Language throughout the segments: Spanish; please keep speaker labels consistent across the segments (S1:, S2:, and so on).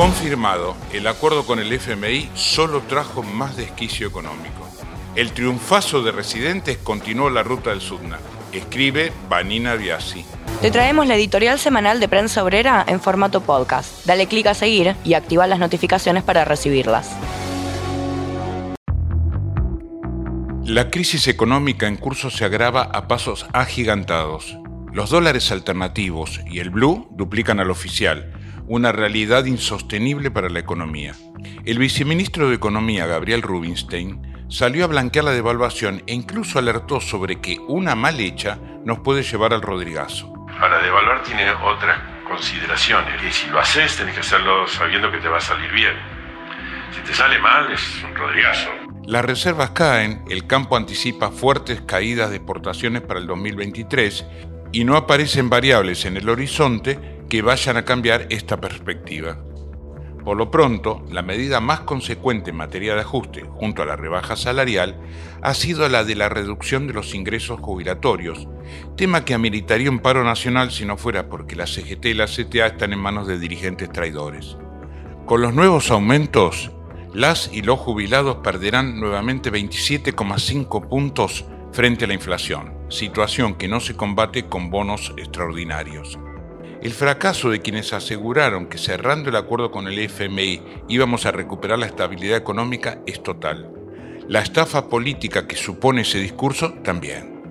S1: Confirmado, el acuerdo con el FMI solo trajo más desquicio económico. El triunfazo de residentes continuó la ruta del Sudna. Escribe Vanina Biasi.
S2: Te traemos la editorial semanal de Prensa Obrera en formato podcast. Dale clic a seguir y activa las notificaciones para recibirlas.
S1: La crisis económica en curso se agrava a pasos agigantados. Los dólares alternativos y el blue duplican al oficial una realidad insostenible para la economía. El viceministro de Economía, Gabriel Rubinstein, salió a blanquear la devaluación e incluso alertó sobre que una mal hecha nos puede llevar al rodrigazo.
S3: Para devaluar tiene otras consideraciones, y si lo haces tenés que hacerlo sabiendo que te va a salir bien. Si te sale mal es un rodrigazo.
S1: Las reservas caen, el campo anticipa fuertes caídas de exportaciones para el 2023 y no aparecen variables en el horizonte que vayan a cambiar esta perspectiva. Por lo pronto, la medida más consecuente en materia de ajuste, junto a la rebaja salarial, ha sido la de la reducción de los ingresos jubilatorios, tema que ameritaría un paro nacional si no fuera porque la CGT y la CTA están en manos de dirigentes traidores. Con los nuevos aumentos, las y los jubilados perderán nuevamente 27,5 puntos frente a la inflación, situación que no se combate con bonos extraordinarios. El fracaso de quienes aseguraron que cerrando el acuerdo con el FMI íbamos a recuperar la estabilidad económica es total. La estafa política que supone ese discurso también.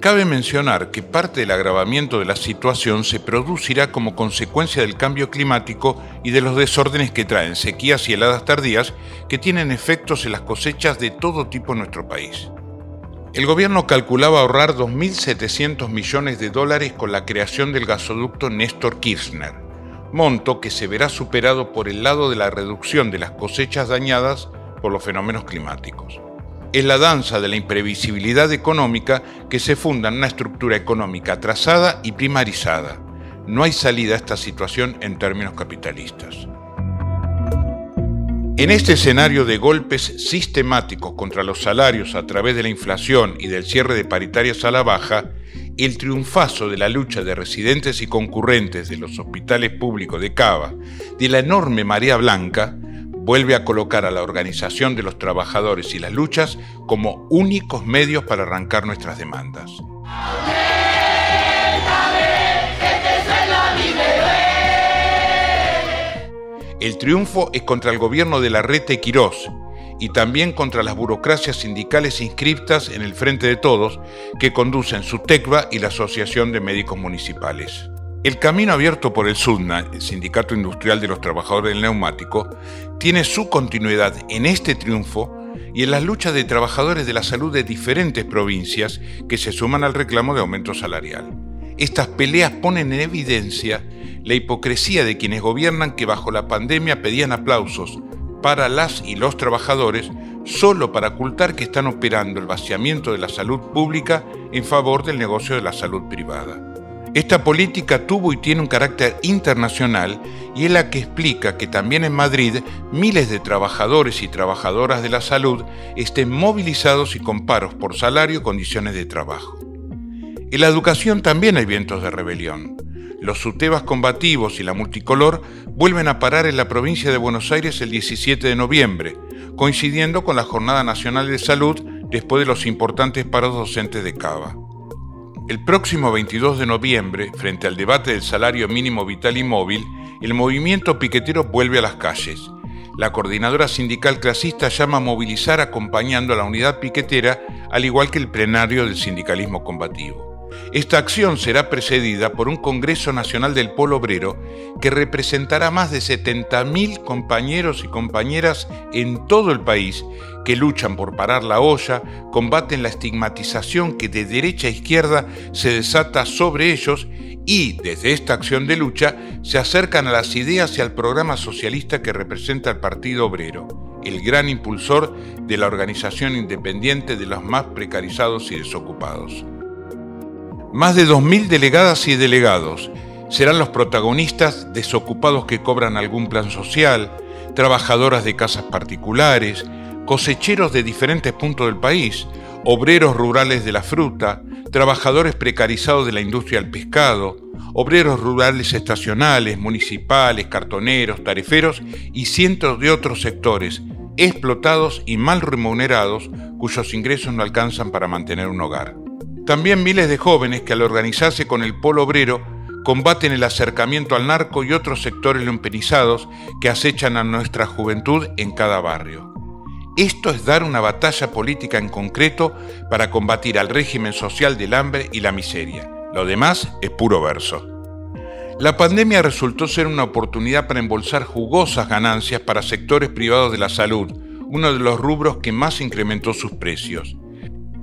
S1: Cabe mencionar que parte del agravamiento de la situación se producirá como consecuencia del cambio climático y de los desórdenes que traen sequías y heladas tardías que tienen efectos en las cosechas de todo tipo en nuestro país. El gobierno calculaba ahorrar 2.700 millones de dólares con la creación del gasoducto Néstor Kirchner, monto que se verá superado por el lado de la reducción de las cosechas dañadas por los fenómenos climáticos. Es la danza de la imprevisibilidad económica que se funda en una estructura económica atrasada y primarizada. No hay salida a esta situación en términos capitalistas. En este escenario de golpes sistemáticos contra los salarios a través de la inflación y del cierre de paritarias a la baja, el triunfazo de la lucha de residentes y concurrentes de los hospitales públicos de Cava, de la enorme marea blanca, vuelve a colocar a la organización de los trabajadores y las luchas como únicos medios para arrancar nuestras demandas. El triunfo es contra el gobierno de la Rete Quirós y también contra las burocracias sindicales inscriptas en el Frente de Todos que conducen su TECVA y la Asociación de Médicos Municipales. El camino abierto por el SUDNA, el Sindicato Industrial de los Trabajadores del Neumático, tiene su continuidad en este triunfo y en las luchas de trabajadores de la salud de diferentes provincias que se suman al reclamo de aumento salarial. Estas peleas ponen en evidencia la hipocresía de quienes gobiernan que bajo la pandemia pedían aplausos para las y los trabajadores solo para ocultar que están operando el vaciamiento de la salud pública en favor del negocio de la salud privada. Esta política tuvo y tiene un carácter internacional y es la que explica que también en Madrid miles de trabajadores y trabajadoras de la salud estén movilizados y con paros por salario y condiciones de trabajo. En la educación también hay vientos de rebelión los sutebas combativos y la multicolor vuelven a parar en la provincia de Buenos Aires el 17 de noviembre, coincidiendo con la Jornada Nacional de Salud después de los importantes paros docentes de Cava. El próximo 22 de noviembre, frente al debate del salario mínimo vital y móvil, el movimiento piquetero vuelve a las calles. La coordinadora sindical clasista llama a movilizar acompañando a la unidad piquetera, al igual que el plenario del sindicalismo combativo. Esta acción será precedida por un Congreso Nacional del Polo Obrero que representará más de 70.000 compañeros y compañeras en todo el país que luchan por parar la olla, combaten la estigmatización que de derecha a izquierda se desata sobre ellos y, desde esta acción de lucha, se acercan a las ideas y al programa socialista que representa el Partido Obrero, el gran impulsor de la organización independiente de los más precarizados y desocupados. Más de 2.000 delegadas y delegados serán los protagonistas desocupados que cobran algún plan social, trabajadoras de casas particulares, cosecheros de diferentes puntos del país, obreros rurales de la fruta, trabajadores precarizados de la industria del pescado, obreros rurales estacionales, municipales, cartoneros, tariferos y cientos de otros sectores explotados y mal remunerados cuyos ingresos no alcanzan para mantener un hogar. También miles de jóvenes que al organizarse con el polo obrero combaten el acercamiento al narco y otros sectores lumpenizados que acechan a nuestra juventud en cada barrio. Esto es dar una batalla política en concreto para combatir al régimen social del hambre y la miseria. Lo demás es puro verso. La pandemia resultó ser una oportunidad para embolsar jugosas ganancias para sectores privados de la salud, uno de los rubros que más incrementó sus precios.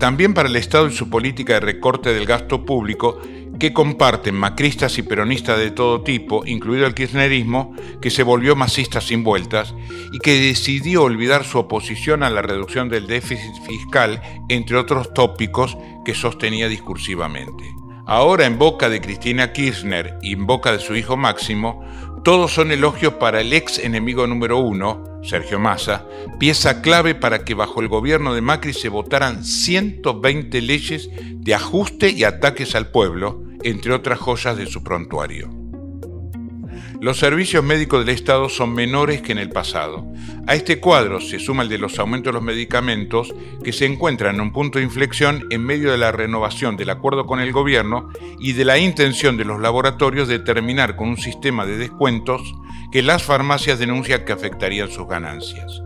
S1: También para el Estado y su política de recorte del gasto público, que comparten macristas y peronistas de todo tipo, incluido el kirchnerismo, que se volvió masista sin vueltas y que decidió olvidar su oposición a la reducción del déficit fiscal, entre otros tópicos que sostenía discursivamente. Ahora en boca de Cristina Kirchner y en boca de su hijo Máximo, todos son elogios para el ex enemigo número uno, Sergio Massa, pieza clave para que bajo el gobierno de Macri se votaran 120 leyes de ajuste y ataques al pueblo, entre otras joyas de su prontuario. Los servicios médicos del Estado son menores que en el pasado. A este cuadro se suma el de los aumentos de los medicamentos, que se encuentran en un punto de inflexión en medio de la renovación del acuerdo con el gobierno y de la intención de los laboratorios de terminar con un sistema de descuentos que las farmacias denuncian que afectarían sus ganancias.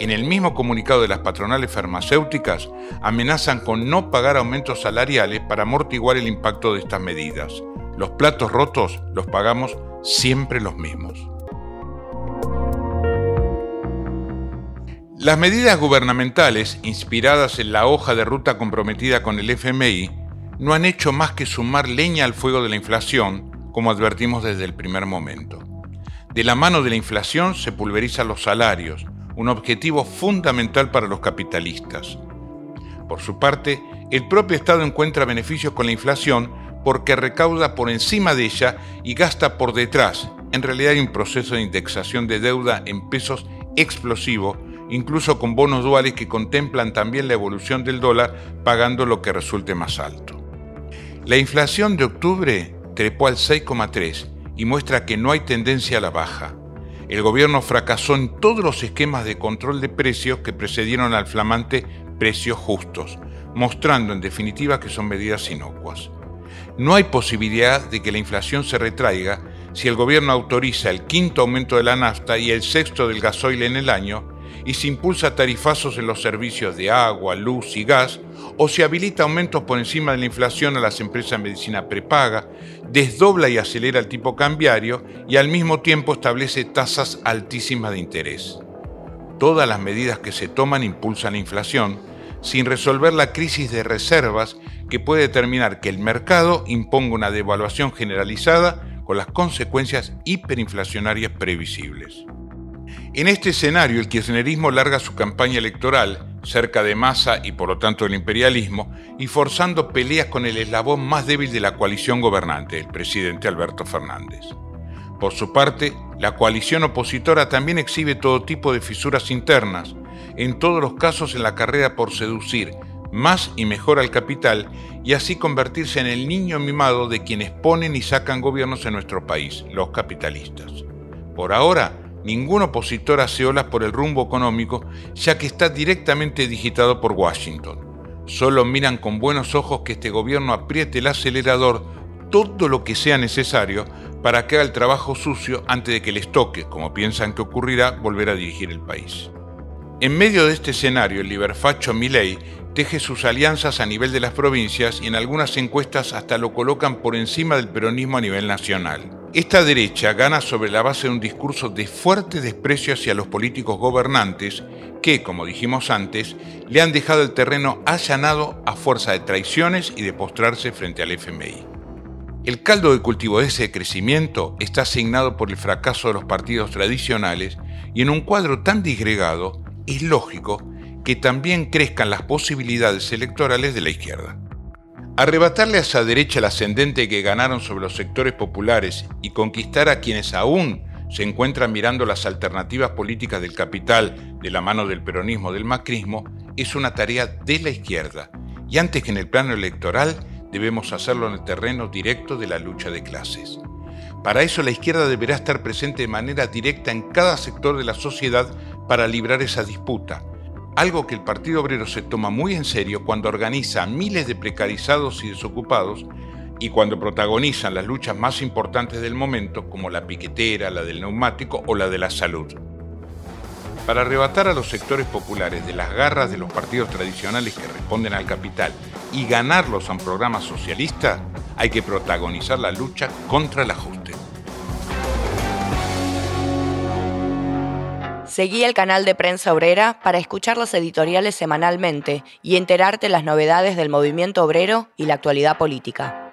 S1: En el mismo comunicado de las patronales farmacéuticas, amenazan con no pagar aumentos salariales para amortiguar el impacto de estas medidas. Los platos rotos los pagamos siempre los mismos. Las medidas gubernamentales, inspiradas en la hoja de ruta comprometida con el FMI, no han hecho más que sumar leña al fuego de la inflación, como advertimos desde el primer momento. De la mano de la inflación se pulverizan los salarios, un objetivo fundamental para los capitalistas. Por su parte, el propio Estado encuentra beneficios con la inflación porque recauda por encima de ella y gasta por detrás. En realidad hay un proceso de indexación de deuda en pesos explosivo, incluso con bonos duales que contemplan también la evolución del dólar pagando lo que resulte más alto. La inflación de octubre trepó al 6,3 y muestra que no hay tendencia a la baja. El gobierno fracasó en todos los esquemas de control de precios que precedieron al flamante precios justos, mostrando en definitiva que son medidas inocuas. No hay posibilidad de que la inflación se retraiga si el gobierno autoriza el quinto aumento de la nafta y el sexto del gasoil en el año, y se impulsa tarifazos en los servicios de agua, luz y gas, o se habilita aumentos por encima de la inflación a las empresas de medicina prepaga, desdobla y acelera el tipo cambiario y al mismo tiempo establece tasas altísimas de interés. Todas las medidas que se toman impulsan la inflación, sin resolver la crisis de reservas que puede determinar que el mercado imponga una devaluación generalizada con las consecuencias hiperinflacionarias previsibles. En este escenario, el kirchnerismo larga su campaña electoral cerca de Massa y por lo tanto del imperialismo y forzando peleas con el eslabón más débil de la coalición gobernante, el presidente Alberto Fernández. Por su parte, la coalición opositora también exhibe todo tipo de fisuras internas, en todos los casos en la carrera por seducir más y mejor al capital y así convertirse en el niño mimado de quienes ponen y sacan gobiernos en nuestro país, los capitalistas. Por ahora, ningún opositor hace olas por el rumbo económico, ya que está directamente digitado por Washington. Solo miran con buenos ojos que este gobierno apriete el acelerador todo lo que sea necesario para que haga el trabajo sucio antes de que les toque, como piensan que ocurrirá, volver a dirigir el país. En medio de este escenario, el liberfacho Milei teje sus alianzas a nivel de las provincias y en algunas encuestas hasta lo colocan por encima del peronismo a nivel nacional. Esta derecha gana sobre la base de un discurso de fuerte desprecio hacia los políticos gobernantes que, como dijimos antes, le han dejado el terreno allanado a fuerza de traiciones y de postrarse frente al FMI. El caldo de cultivo de ese crecimiento está asignado por el fracaso de los partidos tradicionales y en un cuadro tan disgregado es lógico que también crezcan las posibilidades electorales de la izquierda. Arrebatarle a esa derecha el ascendente que ganaron sobre los sectores populares y conquistar a quienes aún se encuentran mirando las alternativas políticas del capital de la mano del peronismo del macrismo es una tarea de la izquierda Y antes que en el plano electoral, debemos hacerlo en el terreno directo de la lucha de clases. Para eso la izquierda deberá estar presente de manera directa en cada sector de la sociedad para librar esa disputa, algo que el Partido Obrero se toma muy en serio cuando organiza a miles de precarizados y desocupados y cuando protagonizan las luchas más importantes del momento, como la piquetera, la del neumático o la de la salud. Para arrebatar a los sectores populares de las garras de los partidos tradicionales que responden al capital y ganarlos a un programa socialista, hay que protagonizar la lucha contra el ajuste.
S2: Seguí el canal de Prensa Obrera para escuchar las editoriales semanalmente y enterarte las novedades del movimiento obrero y la actualidad política.